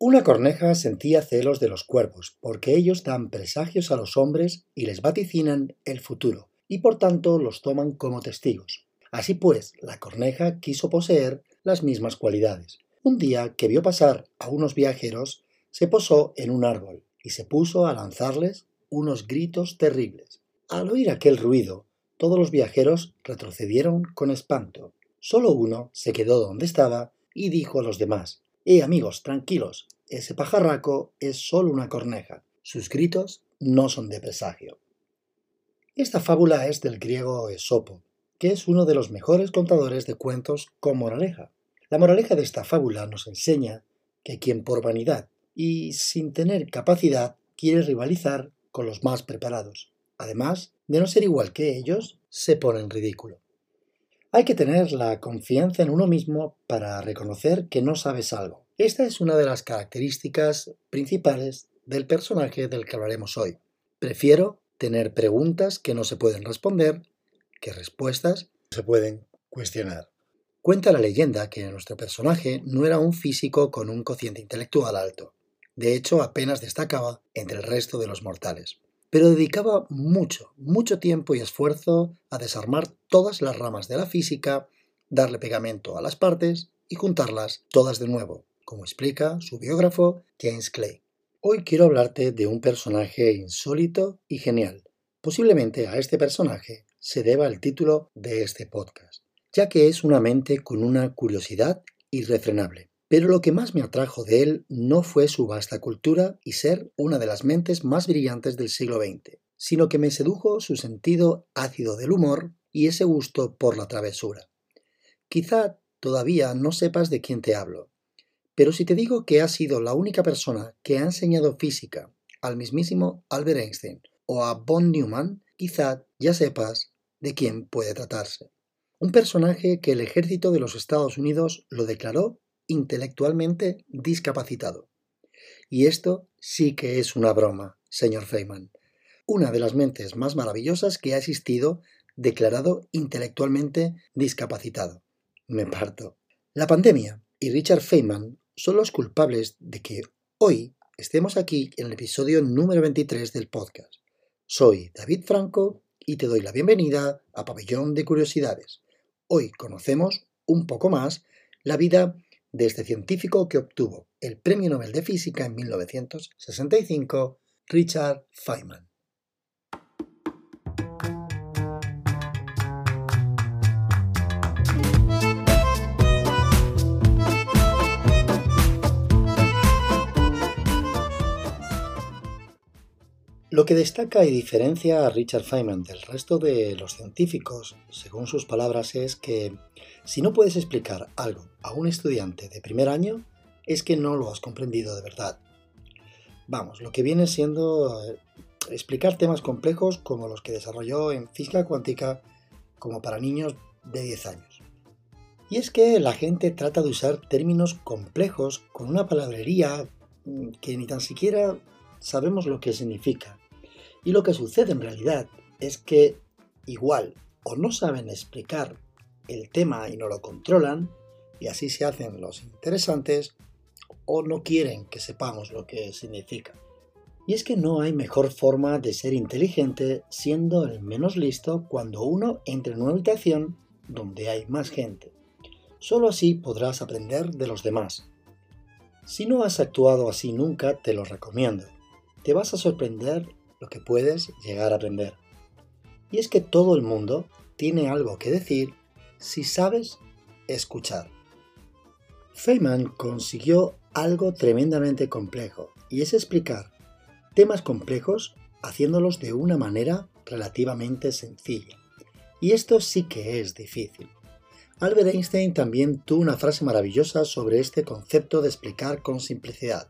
Una corneja sentía celos de los cuervos, porque ellos dan presagios a los hombres y les vaticinan el futuro, y por tanto los toman como testigos. Así pues, la corneja quiso poseer las mismas cualidades. Un día que vio pasar a unos viajeros, se posó en un árbol y se puso a lanzarles unos gritos terribles. Al oír aquel ruido, todos los viajeros retrocedieron con espanto. Solo uno se quedó donde estaba y dijo a los demás Eh, amigos, tranquilos, ese pajarraco es solo una corneja. Sus gritos no son de presagio. Esta fábula es del griego Esopo, que es uno de los mejores contadores de cuentos con moraleja. La moraleja de esta fábula nos enseña que quien por vanidad y sin tener capacidad quiere rivalizar con los más preparados, además de no ser igual que ellos, se pone en ridículo. Hay que tener la confianza en uno mismo para reconocer que no sabes algo. Esta es una de las características principales del personaje del que hablaremos hoy. Prefiero tener preguntas que no se pueden responder que respuestas se pueden cuestionar. Cuenta la leyenda que nuestro personaje no era un físico con un cociente intelectual alto. De hecho, apenas destacaba entre el resto de los mortales pero dedicaba mucho, mucho tiempo y esfuerzo a desarmar todas las ramas de la física, darle pegamento a las partes y juntarlas todas de nuevo, como explica su biógrafo James Clay. Hoy quiero hablarte de un personaje insólito y genial. Posiblemente a este personaje se deba el título de este podcast, ya que es una mente con una curiosidad irrefrenable. Pero lo que más me atrajo de él no fue su vasta cultura y ser una de las mentes más brillantes del siglo XX, sino que me sedujo su sentido ácido del humor y ese gusto por la travesura. Quizá todavía no sepas de quién te hablo, pero si te digo que ha sido la única persona que ha enseñado física al mismísimo Albert Einstein o a von Neumann, quizá ya sepas de quién puede tratarse. Un personaje que el ejército de los Estados Unidos lo declaró intelectualmente discapacitado. Y esto sí que es una broma, señor Feynman. Una de las mentes más maravillosas que ha existido declarado intelectualmente discapacitado. Me parto. La pandemia y Richard Feynman son los culpables de que hoy estemos aquí en el episodio número 23 del podcast. Soy David Franco y te doy la bienvenida a Pabellón de Curiosidades. Hoy conocemos un poco más la vida de este científico que obtuvo el Premio Nobel de Física en 1965, Richard Feynman. Lo que destaca y diferencia a Richard Feynman del resto de los científicos, según sus palabras, es que si no puedes explicar algo a un estudiante de primer año, es que no lo has comprendido de verdad. Vamos, lo que viene siendo eh, explicar temas complejos como los que desarrolló en física cuántica como para niños de 10 años. Y es que la gente trata de usar términos complejos con una palabrería mm, que ni tan siquiera sabemos lo que significa. Y lo que sucede en realidad es que igual o no saben explicar el tema y no lo controlan, y así se hacen los interesantes, o no quieren que sepamos lo que significa. Y es que no hay mejor forma de ser inteligente siendo el menos listo cuando uno entra en una habitación donde hay más gente. Solo así podrás aprender de los demás. Si no has actuado así nunca, te lo recomiendo. Te vas a sorprender lo que puedes llegar a aprender. Y es que todo el mundo tiene algo que decir si sabes escuchar. Feynman consiguió algo tremendamente complejo, y es explicar temas complejos haciéndolos de una manera relativamente sencilla. Y esto sí que es difícil. Albert Einstein también tuvo una frase maravillosa sobre este concepto de explicar con simplicidad.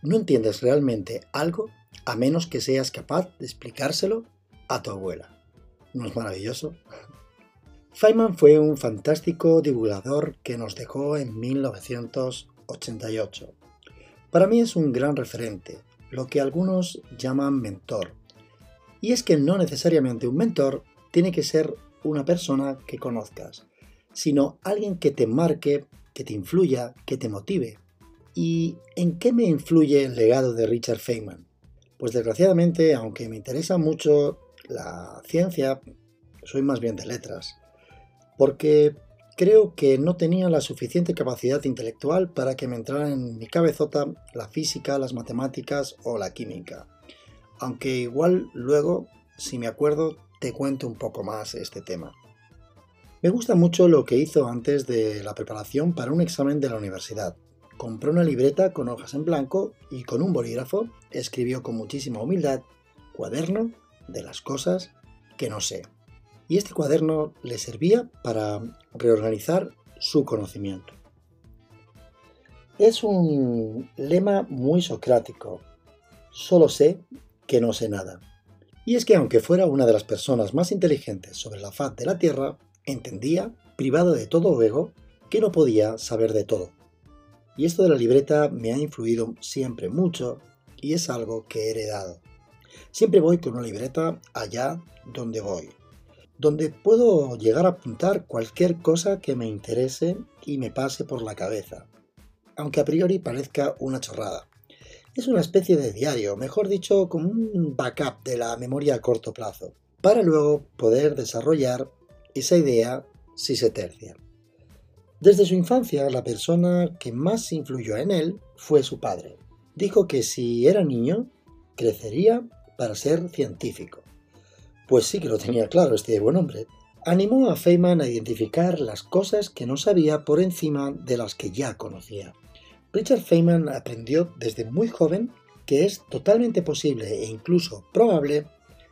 No entiendes realmente algo a menos que seas capaz de explicárselo a tu abuela. ¿No es maravilloso? Feynman fue un fantástico divulgador que nos dejó en 1988. Para mí es un gran referente, lo que algunos llaman mentor. Y es que no necesariamente un mentor tiene que ser una persona que conozcas, sino alguien que te marque, que te influya, que te motive. ¿Y en qué me influye el legado de Richard Feynman? Pues desgraciadamente, aunque me interesa mucho la ciencia, soy más bien de letras, porque creo que no tenía la suficiente capacidad intelectual para que me entraran en mi cabezota la física, las matemáticas o la química. Aunque igual luego, si me acuerdo, te cuento un poco más este tema. Me gusta mucho lo que hizo antes de la preparación para un examen de la universidad. Compró una libreta con hojas en blanco y con un bolígrafo escribió con muchísima humildad cuaderno de las cosas que no sé. Y este cuaderno le servía para reorganizar su conocimiento. Es un lema muy socrático. Solo sé que no sé nada. Y es que aunque fuera una de las personas más inteligentes sobre la faz de la Tierra, entendía, privado de todo ego, que no podía saber de todo. Y esto de la libreta me ha influido siempre mucho y es algo que he heredado. Siempre voy con una libreta allá donde voy, donde puedo llegar a apuntar cualquier cosa que me interese y me pase por la cabeza, aunque a priori parezca una chorrada. Es una especie de diario, mejor dicho, como un backup de la memoria a corto plazo, para luego poder desarrollar esa idea si se tercia. Desde su infancia, la persona que más influyó en él fue su padre. Dijo que si era niño, crecería para ser científico. Pues sí que lo tenía claro este buen hombre. Animó a Feynman a identificar las cosas que no sabía por encima de las que ya conocía. Richard Feynman aprendió desde muy joven que es totalmente posible e incluso probable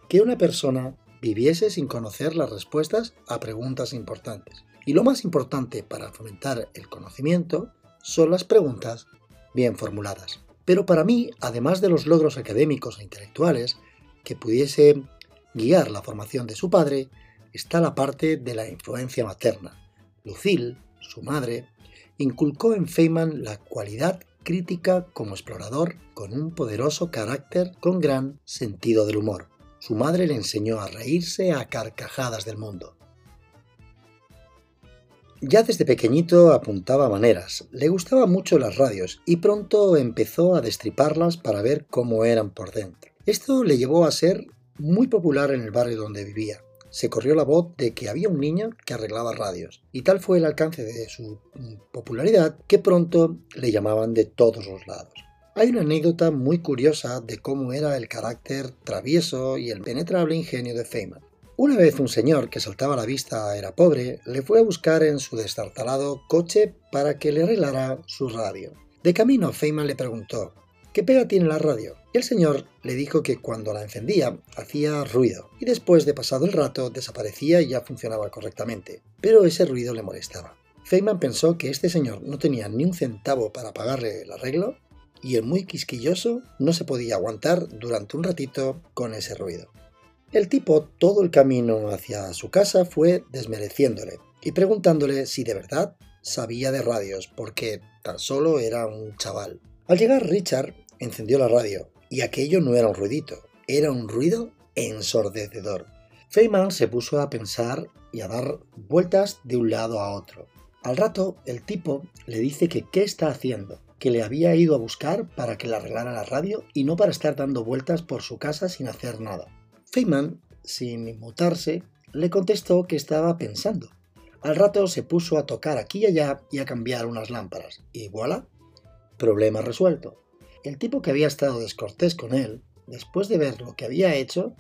que una persona viviese sin conocer las respuestas a preguntas importantes. Y lo más importante para fomentar el conocimiento son las preguntas bien formuladas. Pero para mí, además de los logros académicos e intelectuales que pudiese guiar la formación de su padre, está la parte de la influencia materna. Lucille, su madre, inculcó en Feynman la cualidad crítica como explorador con un poderoso carácter con gran sentido del humor. Su madre le enseñó a reírse a carcajadas del mundo. Ya desde pequeñito apuntaba maneras, le gustaban mucho las radios y pronto empezó a destriparlas para ver cómo eran por dentro. Esto le llevó a ser muy popular en el barrio donde vivía. Se corrió la voz de que había un niño que arreglaba radios, y tal fue el alcance de su popularidad que pronto le llamaban de todos los lados. Hay una anécdota muy curiosa de cómo era el carácter travieso y el penetrable ingenio de Feynman. Una vez un señor que saltaba a la vista era pobre, le fue a buscar en su destartalado coche para que le arreglara su radio. De camino, Feynman le preguntó, ¿qué pega tiene la radio? Y el señor le dijo que cuando la encendía hacía ruido y después de pasado el rato desaparecía y ya funcionaba correctamente, pero ese ruido le molestaba. Feynman pensó que este señor no tenía ni un centavo para pagarle el arreglo y el muy quisquilloso no se podía aguantar durante un ratito con ese ruido. El tipo todo el camino hacia su casa fue desmereciéndole y preguntándole si de verdad sabía de radios, porque tan solo era un chaval. Al llegar Richard encendió la radio, y aquello no era un ruidito, era un ruido ensordecedor. Feynman se puso a pensar y a dar vueltas de un lado a otro. Al rato, el tipo le dice que qué está haciendo, que le había ido a buscar para que le arreglara la radio y no para estar dando vueltas por su casa sin hacer nada. Feynman, sin inmutarse, le contestó que estaba pensando. Al rato se puso a tocar aquí y allá y a cambiar unas lámparas. Y voilà, problema resuelto. El tipo que había estado descortés con él, después de ver lo que había hecho,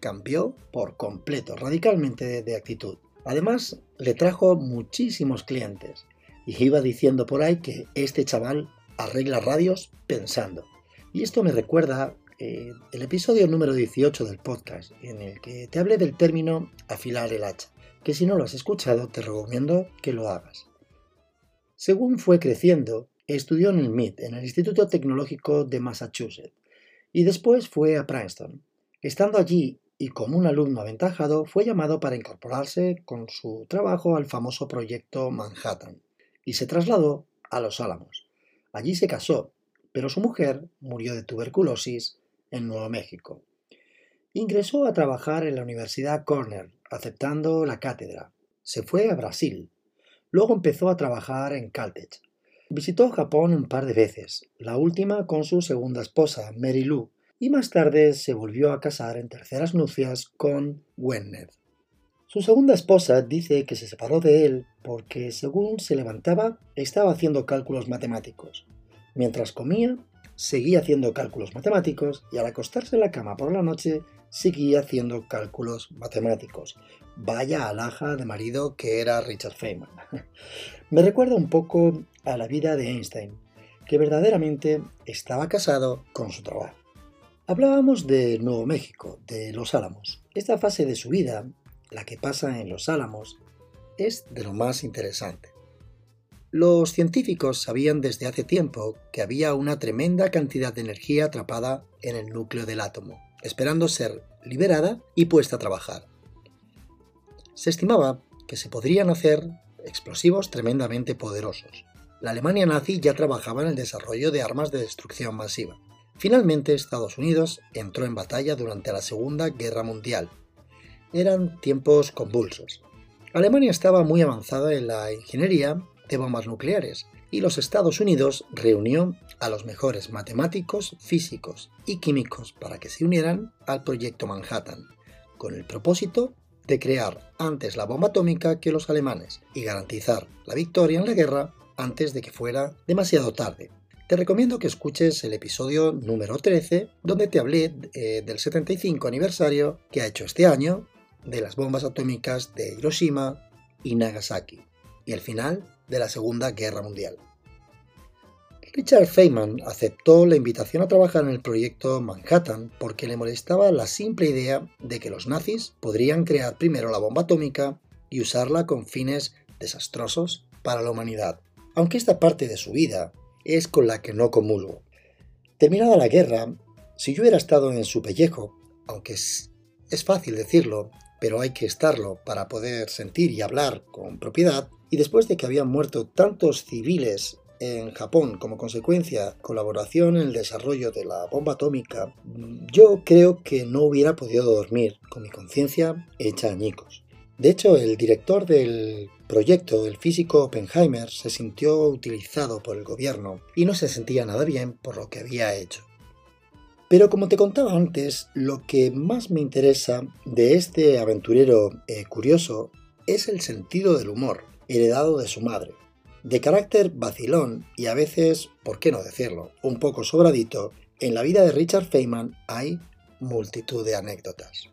cambió por completo, radicalmente de, actitud. Además, le trajo muchísimos clientes y iba diciendo por ahí que este chaval arregla radios pensando. Y esto me recuerda eh, el episodio número 18 del podcast, en el que te hablé del término afilar el hacha, que si no lo has escuchado te recomiendo que lo hagas. Según fue creciendo, estudió en el MIT, en el Instituto Tecnológico de Massachusetts, y después fue a Princeton. Estando allí y como un alumno aventajado, fue llamado para incorporarse con su trabajo al famoso proyecto Manhattan, y se trasladó a Los Álamos. Allí se casó, pero su mujer murió de tuberculosis en Nuevo México. Ingresó a trabajar en la Universidad Cornell, aceptando la cátedra. Se fue a Brasil. Luego empezó a trabajar en Caltech. Visitó Japón un par de veces, la última con su segunda esposa, Mary Lou, y más tarde se volvió a casar en terceras nupcias con Gwyneth. Su segunda esposa dice que se separó de él porque según se levantaba estaba haciendo cálculos matemáticos. Mientras comía, seguía haciendo cálculos matemáticos y al acostarse en la cama por la noche seguía haciendo cálculos matemáticos. Vaya alhaja de marido que era Richard Feynman. Me recuerda un poco a la vida de Einstein, que verdaderamente estaba casado con su trabajo. Hablábamos de Nuevo México, de Los Álamos. Esta fase de su vida la que pasa en los álamos, es de lo más interesante. Los científicos sabían desde hace tiempo que había una tremenda cantidad de energía atrapada en el núcleo del átomo, esperando ser liberada y puesta a trabajar. Se estimaba que se podrían hacer explosivos tremendamente poderosos. La Alemania nazi ya trabajaba en el desarrollo de armas de destrucción masiva. Finalmente, Estados Unidos entró en batalla durante la Segunda Guerra Mundial eran tiempos convulsos. Alemania estaba muy avanzada en la ingeniería de bombas nucleares y los Estados Unidos reunió a los mejores matemáticos, físicos y químicos para que se unieran al proyecto Manhattan, con el propósito de crear antes la bomba atómica que los alemanes y garantizar la victoria en la guerra antes de que fuera demasiado tarde. Te recomiendo que escuches el episodio número 13, donde te hablé eh, del 75 aniversario que ha hecho este año de las bombas atómicas de Hiroshima y Nagasaki y el final de la Segunda Guerra Mundial. Richard Feynman aceptó la invitación a trabajar en el proyecto Manhattan porque le molestaba la simple idea de que los nazis podrían crear primero la bomba atómica y usarla con fines desastrosos para la humanidad, aunque esta parte de su vida es con la que no comulgo. Terminada la guerra, si yo hubiera estado en su pellejo, aunque es, es fácil decirlo, pero hay que estarlo para poder sentir y hablar con propiedad, y después de que habían muerto tantos civiles en Japón como consecuencia colaboración en el desarrollo de la bomba atómica, yo creo que no hubiera podido dormir con mi conciencia hecha añicos. De hecho, el director del proyecto, el físico Oppenheimer, se sintió utilizado por el gobierno y no se sentía nada bien por lo que había hecho. Pero como te contaba antes, lo que más me interesa de este aventurero eh, curioso es el sentido del humor, heredado de su madre. De carácter vacilón y a veces, por qué no decirlo, un poco sobradito, en la vida de Richard Feynman hay multitud de anécdotas.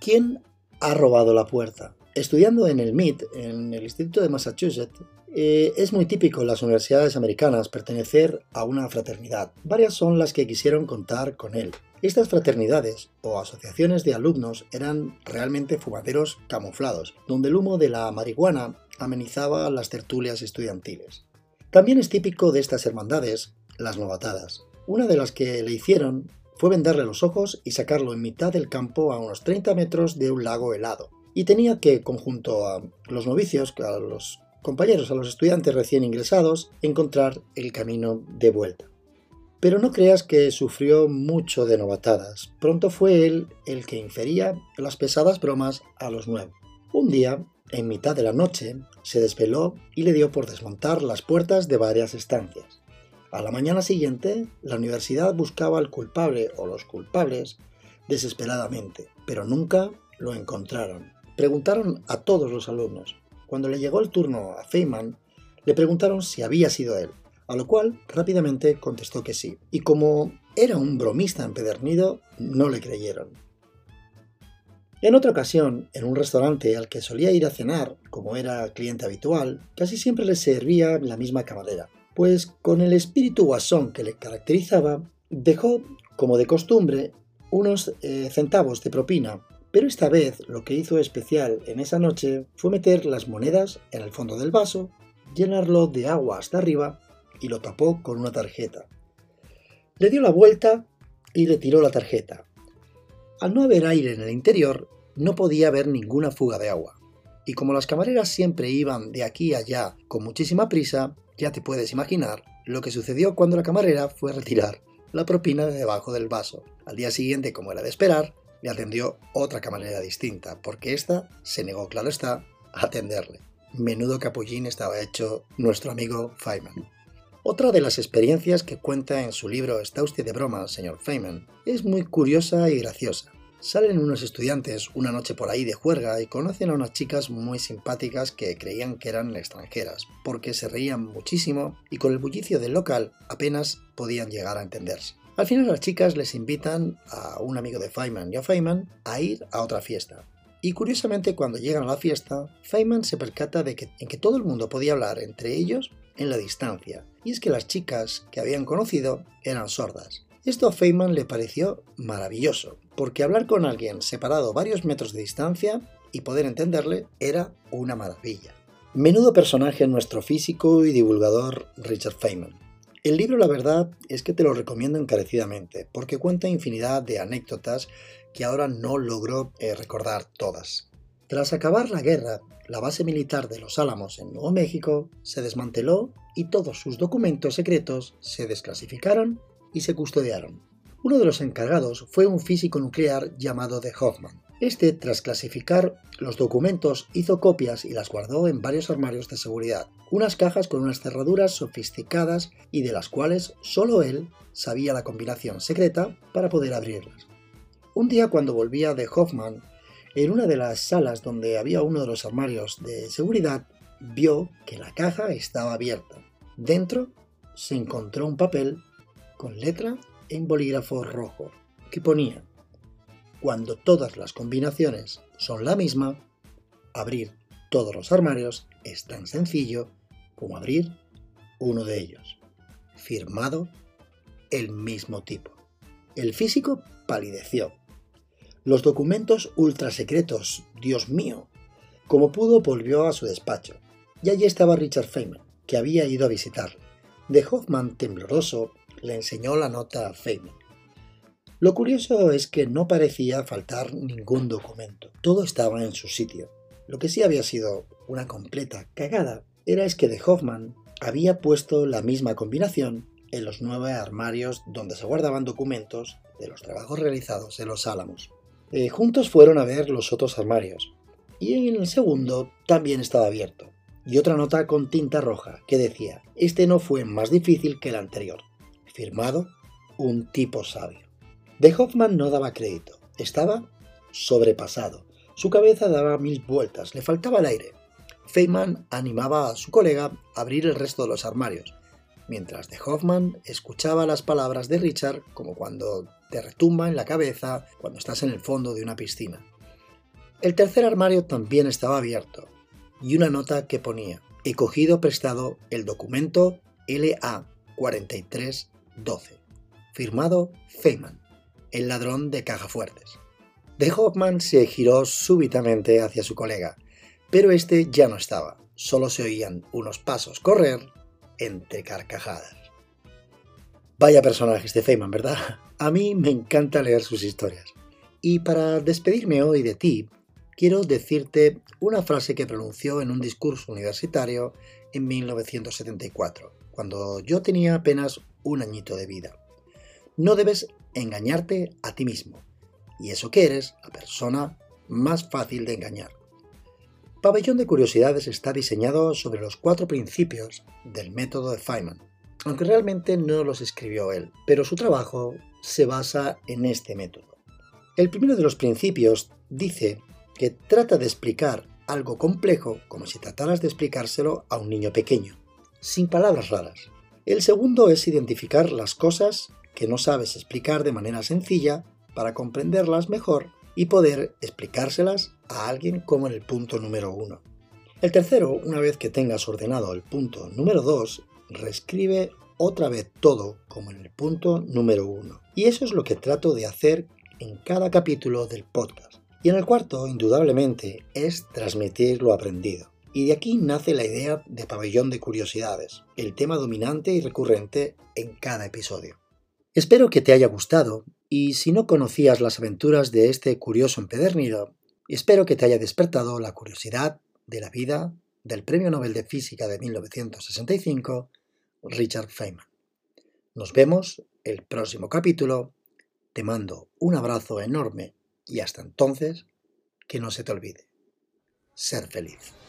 ¿Quién ha robado la puerta? Estudiando en el MIT, en el Instituto de Massachusetts, eh, es muy típico en las universidades americanas pertenecer a una fraternidad. Varias son las que quisieron contar con él. Estas fraternidades o asociaciones de alumnos eran realmente fumaderos camuflados, donde el humo de la marihuana amenizaba las tertulias estudiantiles. También es típico de estas hermandades las novatadas. Una de las que le hicieron fue venderle los ojos y sacarlo en mitad del campo a unos 30 metros de un lago helado. Y tenía que, conjunto a los novicios, a los compañeros, a los estudiantes recién ingresados, encontrar el camino de vuelta. Pero no creas que sufrió mucho de novatadas. Pronto fue él el que infería las pesadas bromas a los nuevos. Un día, en mitad de la noche, se desveló y le dio por desmontar las puertas de varias estancias. A la mañana siguiente, la universidad buscaba al culpable o los culpables desesperadamente, pero nunca lo encontraron. Preguntaron a todos los alumnos, cuando le llegó el turno a Feynman, le preguntaron si había sido él, a lo cual rápidamente contestó que sí, y como era un bromista empedernido, no le creyeron. En otra ocasión, en un restaurante al que solía ir a cenar, como era cliente habitual, casi siempre le servía la misma camarera, pues con el espíritu guasón que le caracterizaba, dejó, como de costumbre, unos eh, centavos de propina pero esta vez lo que hizo especial en esa noche fue meter las monedas en el fondo del vaso, llenarlo de agua hasta arriba y lo tapó con una tarjeta. Le dio la vuelta y retiró la tarjeta. Al no haber aire en el interior, no podía haber ninguna fuga de agua. Y como las camareras siempre iban de aquí a allá con muchísima prisa, ya te puedes imaginar lo que sucedió cuando la camarera fue a retirar la propina de debajo del vaso. Al día siguiente, como era de esperar, le atendió otra camarera distinta, porque ésta se negó, claro está, a atenderle. menudo capullín estaba hecho nuestro amigo Feynman. Otra de las experiencias que cuenta en su libro ¿Está usted de broma, señor Feynman? es muy curiosa y graciosa. Salen unos estudiantes una noche por ahí de juerga y conocen a unas chicas muy simpáticas que creían que eran extranjeras, porque se reían muchísimo y con el bullicio del local apenas podían llegar a entenderse. Al final las chicas les invitan a un amigo de Feynman y a Feynman a ir a otra fiesta. Y curiosamente cuando llegan a la fiesta, Feynman se percata de que, en que todo el mundo podía hablar entre ellos en la distancia, y es que las chicas que habían conocido eran sordas. Esto a Feynman le pareció maravilloso, porque hablar con alguien separado varios metros de distancia y poder entenderle era una maravilla. Menudo personaje nuestro físico y divulgador Richard Feynman. El libro, la verdad, es que te lo recomiendo encarecidamente, porque cuenta infinidad de anécdotas que ahora no logro eh, recordar todas. Tras acabar la guerra, la base militar de Los Álamos en Nuevo México se desmanteló y todos sus documentos secretos se desclasificaron y se custodiaron. Uno de los encargados fue un físico nuclear llamado de Hoffman. Este, tras clasificar los documentos, hizo copias y las guardó en varios armarios de seguridad, unas cajas con unas cerraduras sofisticadas y de las cuales solo él sabía la combinación secreta para poder abrirlas. Un día cuando volvía de Hoffman, en una de las salas donde había uno de los armarios de seguridad, vio que la caja estaba abierta. Dentro se encontró un papel con letra en bolígrafo rojo que ponía, cuando todas las combinaciones son la misma, abrir todos los armarios es tan sencillo como abrir uno de ellos. Firmado el mismo tipo. El físico palideció. Los documentos ultrasecretos, Dios mío. Como pudo, volvió a su despacho. Y allí estaba Richard Feynman, que había ido a visitarle. De Hoffman, tembloroso, le enseñó la nota a Feynman. Lo curioso es que no parecía faltar ningún documento. Todo estaba en su sitio. Lo que sí había sido una completa cagada era es que de Hoffman había puesto la misma combinación en los nueve armarios donde se guardaban documentos de los trabajos realizados en los Álamos. Eh, juntos fueron a ver los otros armarios, y en el segundo también estaba abierto, y otra nota con tinta roja que decía, este no fue más difícil que el anterior. Firmado, un tipo sabio. De Hoffman no daba crédito, estaba sobrepasado. Su cabeza daba mil vueltas, le faltaba el aire. Feynman animaba a su colega a abrir el resto de los armarios, mientras de Hoffman escuchaba las palabras de Richard como cuando te retumba en la cabeza cuando estás en el fondo de una piscina. El tercer armario también estaba abierto, y una nota que ponía, he cogido prestado el documento LA 43 12. Firmado Feynman, el ladrón de caja fuertes. De Hoffman se giró súbitamente hacia su colega, pero este ya no estaba, solo se oían unos pasos correr entre carcajadas. Vaya personajes de Feynman, ¿verdad? A mí me encanta leer sus historias. Y para despedirme hoy de ti, quiero decirte una frase que pronunció en un discurso universitario en 1974, cuando yo tenía apenas un añito de vida. No debes engañarte a ti mismo, y eso que eres la persona más fácil de engañar. Pabellón de Curiosidades está diseñado sobre los cuatro principios del método de Feynman, aunque realmente no los escribió él, pero su trabajo se basa en este método. El primero de los principios dice que trata de explicar algo complejo como si trataras de explicárselo a un niño pequeño, sin palabras raras. El segundo es identificar las cosas que no sabes explicar de manera sencilla para comprenderlas mejor y poder explicárselas a alguien como en el punto número uno. El tercero, una vez que tengas ordenado el punto número 2, reescribe otra vez todo como en el punto número uno. Y eso es lo que trato de hacer en cada capítulo del podcast. Y en el cuarto, indudablemente, es transmitir lo aprendido. Y de aquí nace la idea de pabellón de curiosidades, el tema dominante y recurrente en cada episodio. Espero que te haya gustado y si no conocías las aventuras de este curioso empedernido, espero que te haya despertado la curiosidad de la vida del Premio Nobel de Física de 1965, Richard Feynman. Nos vemos el próximo capítulo. Te mando un abrazo enorme y hasta entonces, que no se te olvide, ser feliz.